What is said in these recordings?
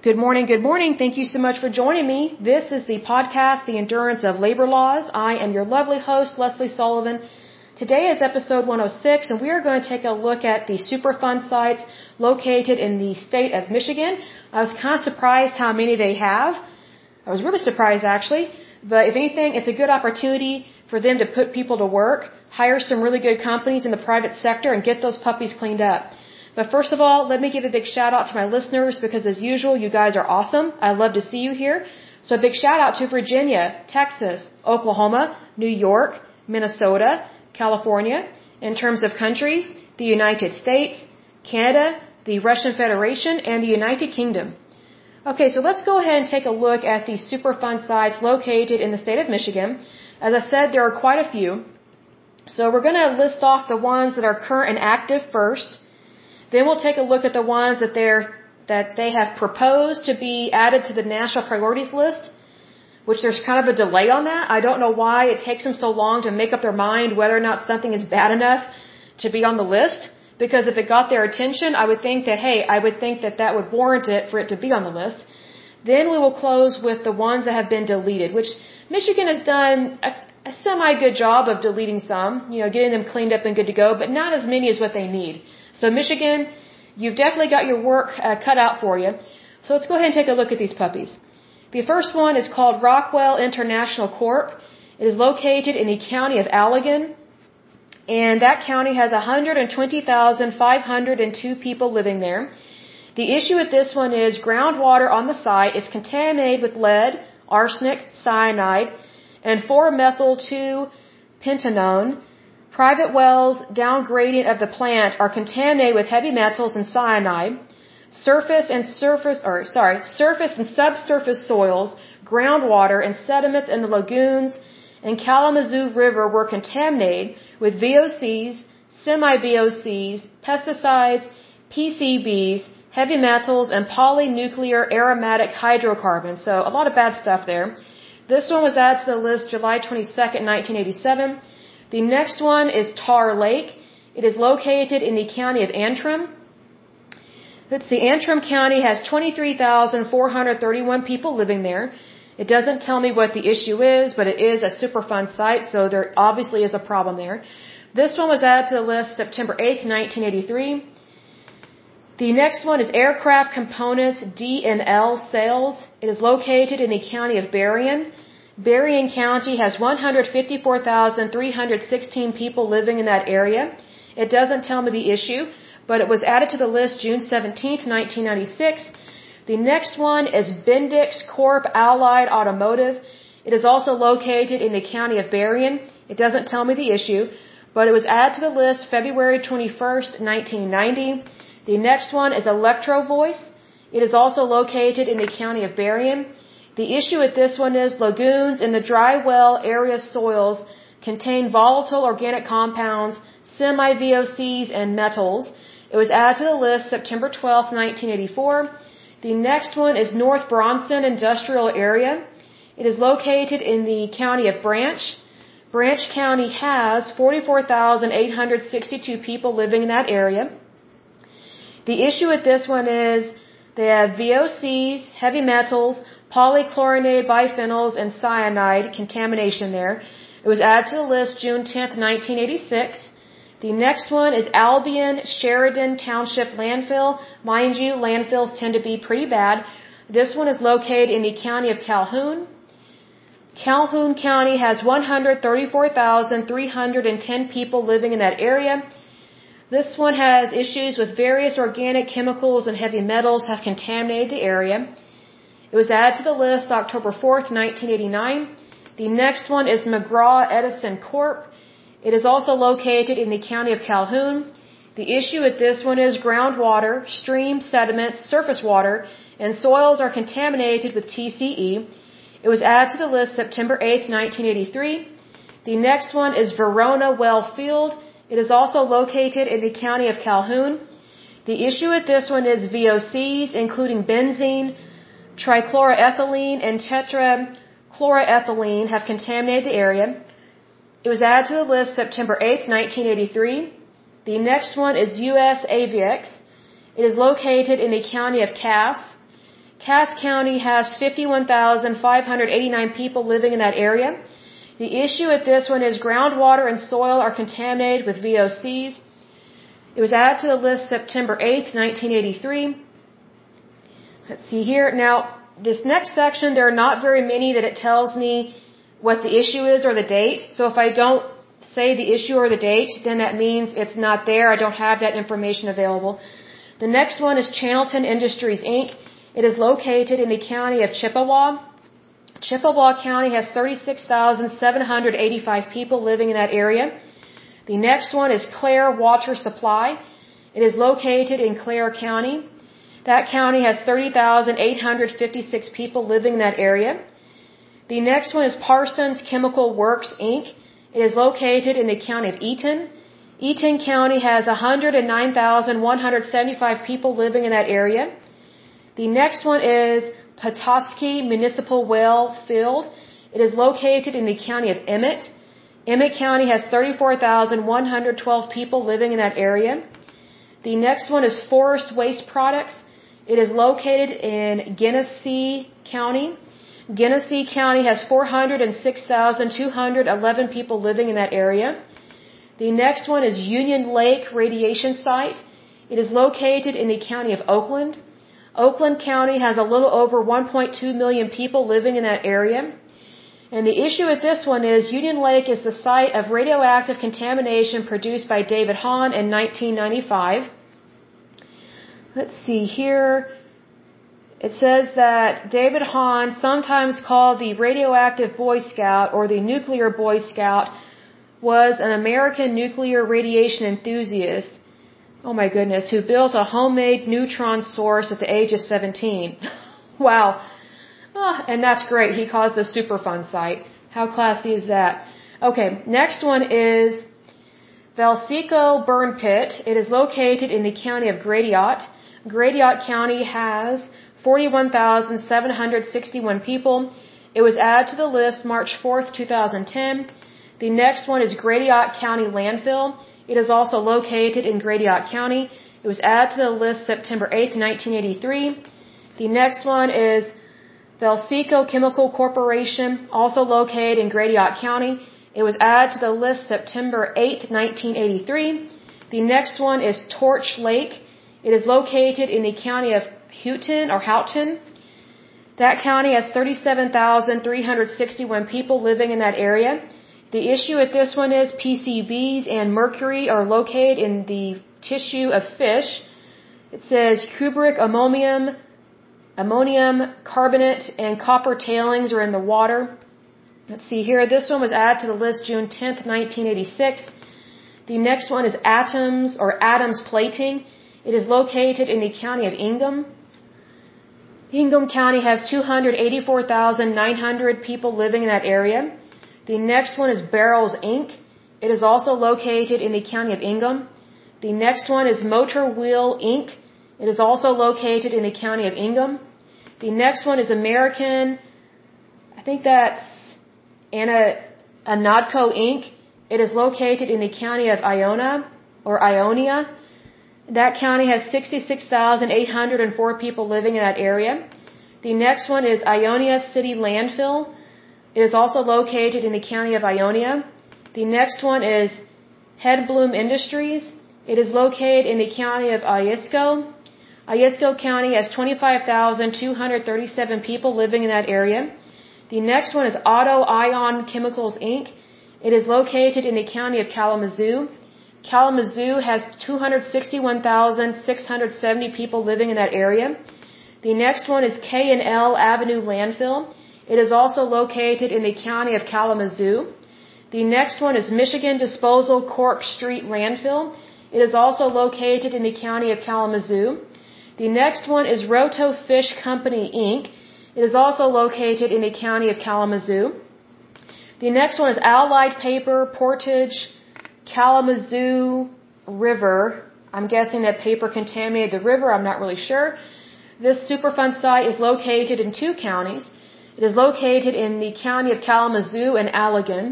Good morning, good morning. Thank you so much for joining me. This is the podcast, The Endurance of Labor Laws. I am your lovely host, Leslie Sullivan. Today is episode 106, and we are going to take a look at the Superfund sites located in the state of Michigan. I was kind of surprised how many they have. I was really surprised actually. But if anything, it's a good opportunity for them to put people to work, hire some really good companies in the private sector, and get those puppies cleaned up. But first of all, let me give a big shout out to my listeners because as usual, you guys are awesome. I love to see you here. So a big shout out to Virginia, Texas, Oklahoma, New York, Minnesota, California. In terms of countries, the United States, Canada, the Russian Federation, and the United Kingdom. Okay, so let's go ahead and take a look at the Superfund sites located in the state of Michigan. As I said, there are quite a few. So we're going to list off the ones that are current and active first. Then we'll take a look at the ones that they're that they have proposed to be added to the national priorities list, which there's kind of a delay on that. I don't know why it takes them so long to make up their mind whether or not something is bad enough to be on the list. Because if it got their attention, I would think that, hey, I would think that that would warrant it for it to be on the list. Then we will close with the ones that have been deleted, which Michigan has done a, a semi good job of deleting some, you know, getting them cleaned up and good to go, but not as many as what they need. So Michigan, you've definitely got your work uh, cut out for you. So let's go ahead and take a look at these puppies. The first one is called Rockwell International Corp. It is located in the county of Allegan, and that county has 120,502 people living there. The issue with this one is groundwater on the site is contaminated with lead, arsenic, cyanide, and 4-methyl 2-pentanone. Private wells downgradient of the plant are contaminated with heavy metals and cyanide. Surface and surface, or sorry, surface and subsurface soils, groundwater, and sediments in the lagoons and Kalamazoo River were contaminated with VOCs, semi-VOCs, pesticides, PCBs, heavy metals, and polynuclear aromatic hydrocarbons. So a lot of bad stuff there. This one was added to the list July 22, 1987. The next one is Tar Lake. It is located in the county of Antrim. Let's see, Antrim County has 23,431 people living there. It doesn't tell me what the issue is, but it is a Superfund site, so there obviously is a problem there. This one was added to the list September 8th, 1983. The next one is Aircraft Components D&L Sales. It is located in the county of Berrien. Berrien County has 154,316 people living in that area. It doesn't tell me the issue, but it was added to the list June 17, 1996. The next one is Bendix Corp Allied Automotive. It is also located in the county of Berrien. It doesn't tell me the issue, but it was added to the list February 21, 1990. The next one is Electro Voice. It is also located in the county of Berrien. The issue with this one is lagoons in the dry well area soils contain volatile organic compounds, semi-VOCs, and metals. It was added to the list September 12, 1984. The next one is North Bronson Industrial Area. It is located in the county of Branch. Branch County has 44,862 people living in that area. The issue with this one is they have VOCs, heavy metals, polychlorinated biphenyls, and cyanide contamination there. It was added to the list June 10, 1986. The next one is Albion Sheridan Township Landfill. Mind you, landfills tend to be pretty bad. This one is located in the county of Calhoun. Calhoun County has 134,310 people living in that area. This one has issues with various organic chemicals and heavy metals have contaminated the area. It was added to the list October 4th, 1989. The next one is McGraw Edison Corp. It is also located in the county of Calhoun. The issue with this one is groundwater, stream sediments, surface water, and soils are contaminated with TCE. It was added to the list September 8, 1983. The next one is Verona Well Field. It is also located in the county of Calhoun. The issue with this one is VOCs, including benzene, trichloroethylene, and tetrachloroethylene have contaminated the area. It was added to the list September 8, 1983. The next one is US Aviex. It is located in the county of Cass. Cass County has 51,589 people living in that area. The issue at this one is groundwater and soil are contaminated with VOCs. It was added to the list September 8th, 1983. Let's see here. Now, this next section, there are not very many that it tells me what the issue is or the date. So if I don't say the issue or the date, then that means it's not there. I don't have that information available. The next one is Channelton Industries Inc. It is located in the county of Chippewa. Chippewa County has 36,785 people living in that area. The next one is Clare Water Supply. It is located in Clare County. That county has 30,856 people living in that area. The next one is Parsons Chemical Works Inc. It is located in the county of Eaton. Eaton County has 109,175 people living in that area. The next one is Petoskey Municipal Well Field. It is located in the county of Emmet. Emmet County has 34,112 people living in that area. The next one is Forest Waste Products. It is located in Genesee County. Genesee County has 406,211 people living in that area. The next one is Union Lake Radiation Site. It is located in the county of Oakland. Oakland County has a little over 1.2 million people living in that area. And the issue with this one is Union Lake is the site of radioactive contamination produced by David Hahn in 1995. Let's see here. It says that David Hahn, sometimes called the radioactive Boy Scout or the nuclear Boy Scout, was an American nuclear radiation enthusiast oh my goodness, who built a homemade neutron source at the age of 17. wow. Oh, and that's great. He caused a Superfund site. How classy is that? Okay, next one is Velsicol Burn Pit. It is located in the county of Gratiot. Gratiot County has 41,761 people. It was added to the list March 4th, 2010. The next one is Gratiot County Landfill. It is also located in Gratiot County. It was added to the list September 8, 1983. The next one is Velsicol Chemical Corporation, also located in Gratiot County. It was added to the list September 8, 1983. The next one is Torch Lake. It is located in the county of Houghton or Houghton. That county has 37,361 people living in that area. The issue with this one is PCBs and mercury are located in the tissue of fish. It says cupric ammonium, ammonium carbonate, and copper tailings are in the water. Let's see here. This one was added to the list June 10th, 1986. The next one is atoms or Adams plating. It is located in the county of Ingham. Ingham County has 284,900 people living in that area. The next one is Barrels Inc. It is also located in the county of Ingham. The next one is Motor Wheel Inc. It is also located in the county of Ingham. The next one is American, I think that's Anna, Anodco Inc. It is located in the county of Iona or Ionia. That county has 66,804 people living in that area. The next one is Ionia City Landfill. It is also located in the county of Ionia. The next one is Hedblum Industries. It is located in the county of Iosco. Iosco County has 25,237 people living in that area. The next one is Auto Ion Chemicals Inc. It is located in the county of Kalamazoo. Kalamazoo has 261,670 people living in that area. The next one is K&L Avenue Landfill. It is also located in the county of Kalamazoo. The next one is Michigan Disposal Cork Street Landfill. It is also located in the county of Kalamazoo. The next one is Roto Fish Company Inc. It is also located in the county of Kalamazoo. The next one is Allied Paper Portage Kalamazoo River. I'm guessing that paper contaminated the river. I'm not really sure. This Superfund site is located in two counties. It is located in the county of Kalamazoo and Allegan.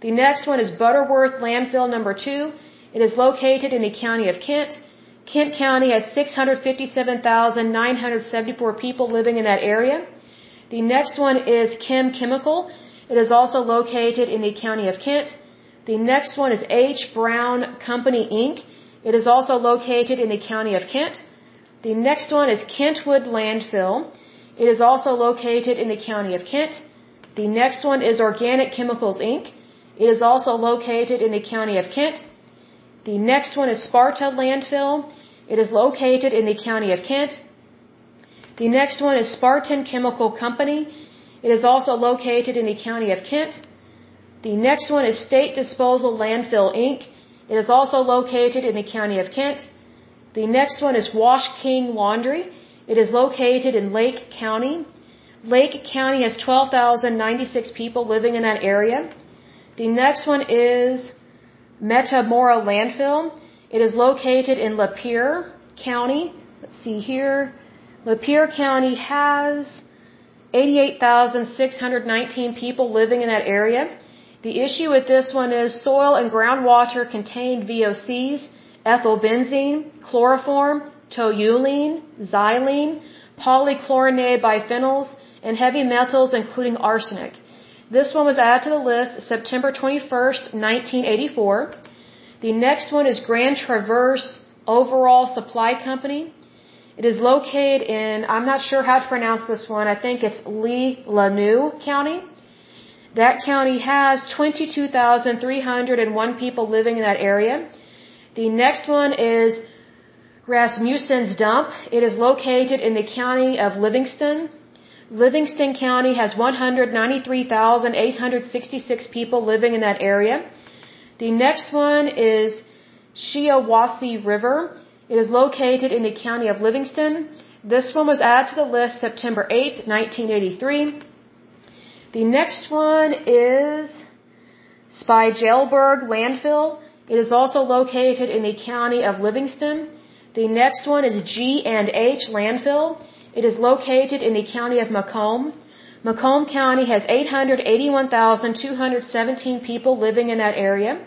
The next one is Butterworth Landfill number 2. It is located in the county of Kent. Kent County has 657,974 people living in that area. The next one is Chem Chemical. It is also located in the county of Kent. The next one is H. Brown Company Inc. It is also located in the county of Kent. The next one is Kentwood Landfill. It is also located in the county of Kent. The next one is Organic Chemicals Inc. It is also located in the county of Kent. The next one is Sparta Landfill. It is located in the county of Kent. The next one is Spartan Chemical Company. It is also located in the county of Kent. The next one is State Disposal Landfill Inc. It is also located in the county of Kent. The next one is Wash King Laundry. It is located in Lake County. Lake County has 12,096 people living in that area. The next one is Metamora Landfill. It is located in Lapeer County. Let's see here. Lapeer County has 88,619 people living in that area. The issue with this one is soil and groundwater contain VOCs, ethylbenzene, chloroform, toluene, xylene, polychlorinated biphenyls, and heavy metals including arsenic. This one was added to the list September 21st, 1984. The next one is Grand Traverse Overall Supply Company. It is located in, I'm not sure how to pronounce this one, I think it's Leelanau County. That county has 22,301 people living in that area. The next one is Rasmussen's Dump. It is located in the county of Livingston. Livingston County has 193,866 people living in that area. The next one is Shiawassee River. It is located in the county of Livingston. This one was added to the list September 8th, 1983. The next one is Spiegelberg Landfill. It is also located in the county of Livingston. The next one is G&H Landfill. It is located in the county of Macomb. Macomb County has 881,217 people living in that area.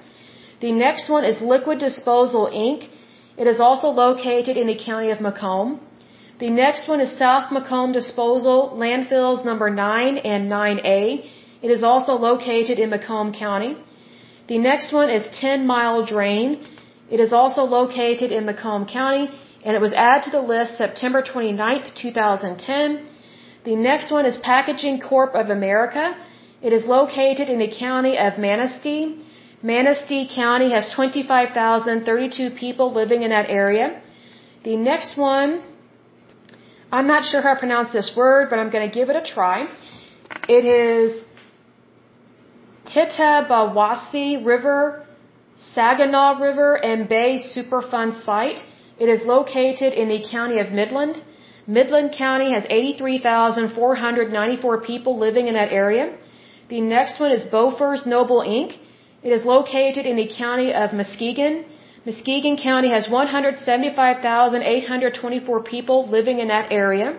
The next one is Liquid Disposal Inc. It is also located in the county of Macomb. The next one is South Macomb Disposal Landfills number 9 and 9A. It is also located in Macomb County. The next one is 10 Mile Drain. It is also located in Macomb County and it was added to the list September 29th, 2010. The next one is Packaging Corp of America. It is located in the county of Manistee. Manistee County has 25,032 people living in that area. The next one, I'm not sure how to pronounce this word, but I'm going to give it a try. It is Tittabawassee River, Saginaw River, and Bay Superfund Site. It is located in the county of Midland. Midland County has 83,494 people living in that area. The next one is Bofors Nobel Inc. It is located in the county of Muskegon. Muskegon County has 175,824 people living in that area.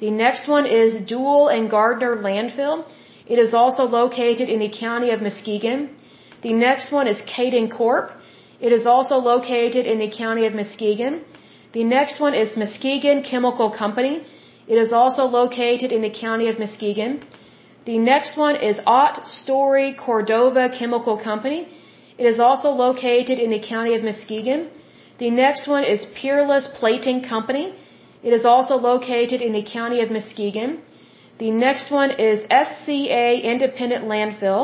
The next one is Duell and Gardner Landfill. It is also located in the county of Muskegon. The next one is Kaydon Corp. It is also located in the county of Muskegon. The next one is Muskegon Chemical Company. It is also located in the county of Muskegon. The next one is Ott Story Cordova Chemical Company. It is also located in the county of Muskegon. The next one is Peerless Plating Company. It is also located in the county of Muskegon. The next one is SCA Independent Landfill.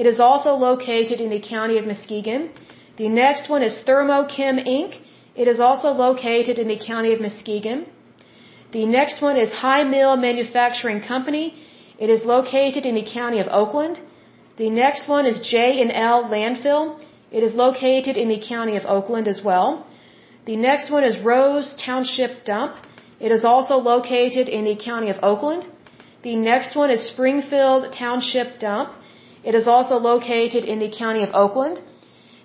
It is also located in the county of Muskegon. The next one is Thermochem Inc. It is also located in the county of Muskegon. The next one is High Mill Manufacturing Company. It is located in the county of Oakland. The next one is J&L Landfill. It is located in the county of Oakland as well. The next one is Rose Township Dump. It is also located in the county of Oakland. The next one is Springfield Township Dump. It is also located in the county of Oakland.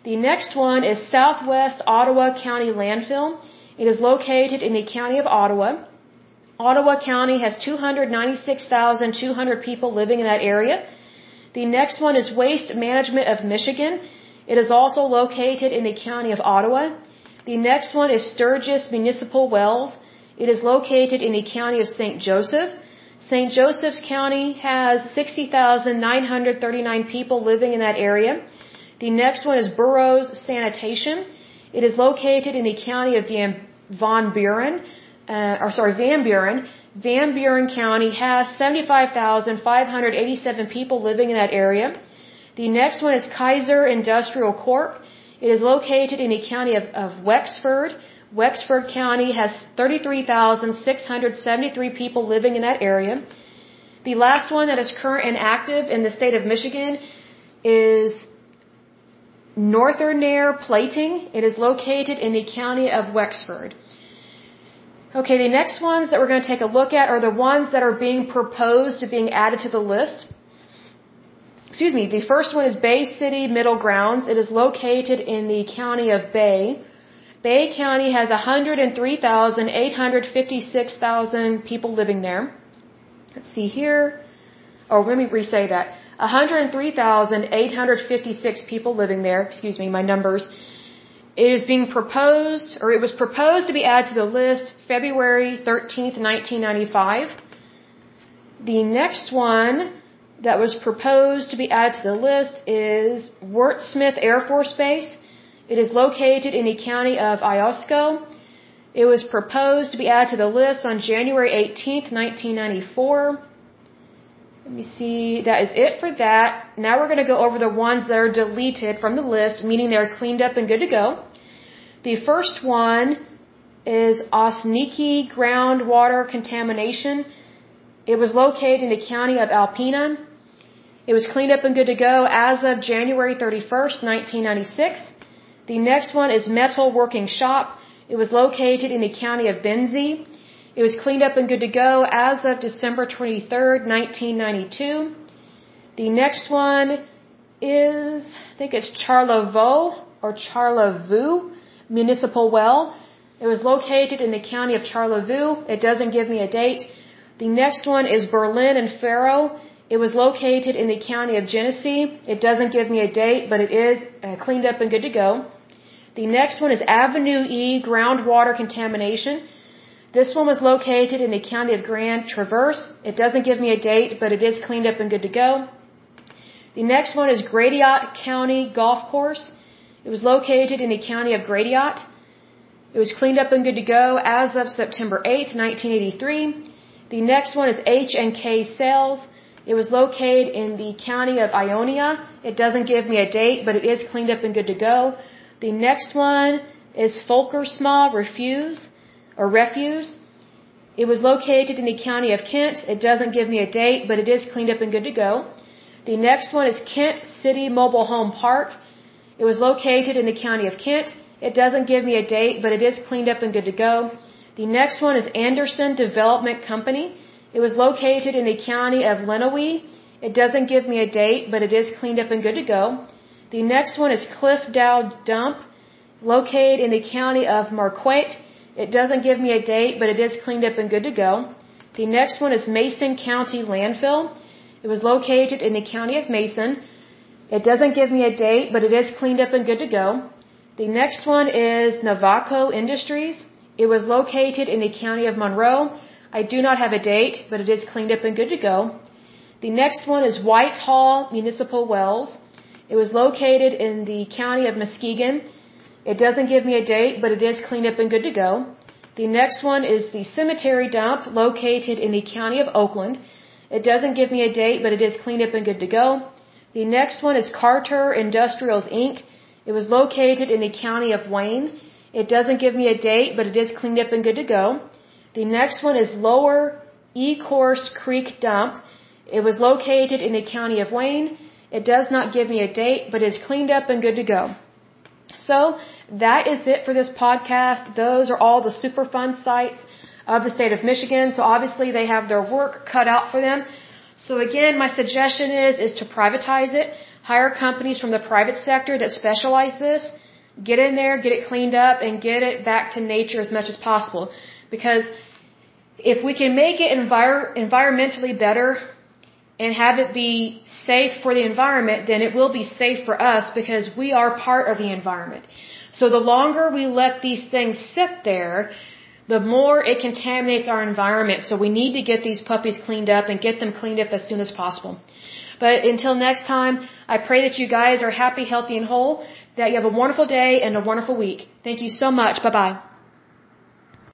The next one is Southwest Ottawa County Landfill. It is located in the county of Ottawa. Ottawa County has 296,200 people living in that area. The next one is Waste Management of Michigan. It is also located in the county of Ottawa. The next one is Sturgis Municipal Wells. It is located in the county of St. Joseph. St. Joseph's County has 60,939 people living in that area. The next one is Burrows Sanitation. It is located in the county of Van Buren, uh, or sorry, Van Buren. Van Buren County has 75,587 people living in that area. The next one is Kysor Industrial Corp. It is located in the county of, of Wexford. Wexford County has 33,673 people living in that area. The last one that is current and active in the state of Michigan is Northern Northernaire Plating. It is located in the county of Wexford. Okay, the next ones that we're going to take a look at are the ones that are being proposed to being added to the list. Excuse me, the first one is Bay City Middle Grounds. It is located in the county of Bay. Bay County has 103,856,000 people living there. Let's see here. Oh, let me re-say that. 103,856 people living there. Excuse me, my numbers. It is being proposed, or it was proposed to be added to the list February 13th, 1995. The next one that was proposed to be added to the list is Wurtsmith Air Force Base. It is located in the county of Iosco. It was proposed to be added to the list on January 18th, 1994. Let me see. That is it for that. Now we're going to go over the ones that are deleted from the list, meaning they're cleaned up and good to go. The first one is Ossineke groundwater contamination. It was located in the county of Alpena. It was cleaned up and good to go as of January 31st, 1996. The next one is Metal Working Shop. It was located in the county of Benzie. It was cleaned up and good to go as of December 23rd, 1992. The next one is, I think it's Charlevoix or Charlevoix Municipal Well. It was located in the county of Charlevoix. It doesn't give me a date. The next one is Berlin and Farro. It was located in the county of Genesee. It doesn't give me a date, but it is uh, cleaned up and good to go. The next one is Avenue E groundwater contamination. This one was located in the county of Grand Traverse. It doesn't give me a date, but it is cleaned up and good to go. The next one is Gratiot County Golf Course. It was located in the county of Gratiot. It was cleaned up and good to go as of September 8th, 1983. The next one is H&K Sales. It was located in the county of Ionia. It doesn't give me a date, but it is cleaned up and good to go. The next one is Folkertsma Refuse or refuse. It was located in the county of Kent. It doesn't give me a date, but it is cleaned up and good to go. The next one is Kent City Mobile Home Park. It was located in the county of Kent. It doesn't give me a date, but it is cleaned up and good to go. The next one is Anderson Development Company. It was located in the county of Lenawee. It doesn't give me a date, but it is cleaned up and good to go. The next one is Cliff Dow Dump, located in the county of Marquette. It doesn't give me a date, but it is cleaned up and good to go. The next one is Mason County Landfill. It was located in the county of Mason. It doesn't give me a date, but it is cleaned up and good to go. The next one is Novaco Industries. It was located in the county of Monroe. I do not have a date, but it is cleaned up and good to go. The next one is Whitehall Municipal Wells. It was located in the county of Muskegon. It doesn't give me a date, but it is cleaned up and good to go. The next one is the cemetery dump located in the county of Oakland. It doesn't give me a date, but it is cleaned up and good to go. The next one is Carter Industrials Inc. It was located in the county of Wayne. It doesn't give me a date, but it is cleaned up and good to go. The next one is Lower Ecorse Creek Dump. It was located in the county of Wayne. It does not give me a date, but is cleaned up and good to go. So, that is it for this podcast. Those are all the Superfund sites of the state of Michigan. So obviously they have their work cut out for them. So again, my suggestion is, is to privatize it. Hire companies from the private sector that specialize this. Get in there, get it cleaned up, and get it back to nature as much as possible. Because if we can make it envir- environmentally better and have it be safe for the environment, then it will be safe for us because we are part of the environment. So the longer we let these things sit there, the more it contaminates our environment. So we need to get these puppies cleaned up and get them cleaned up as soon as possible. But until next time, I pray that you guys are happy, healthy, and whole, that you have a wonderful day and a wonderful week. Thank you so much. Bye bye.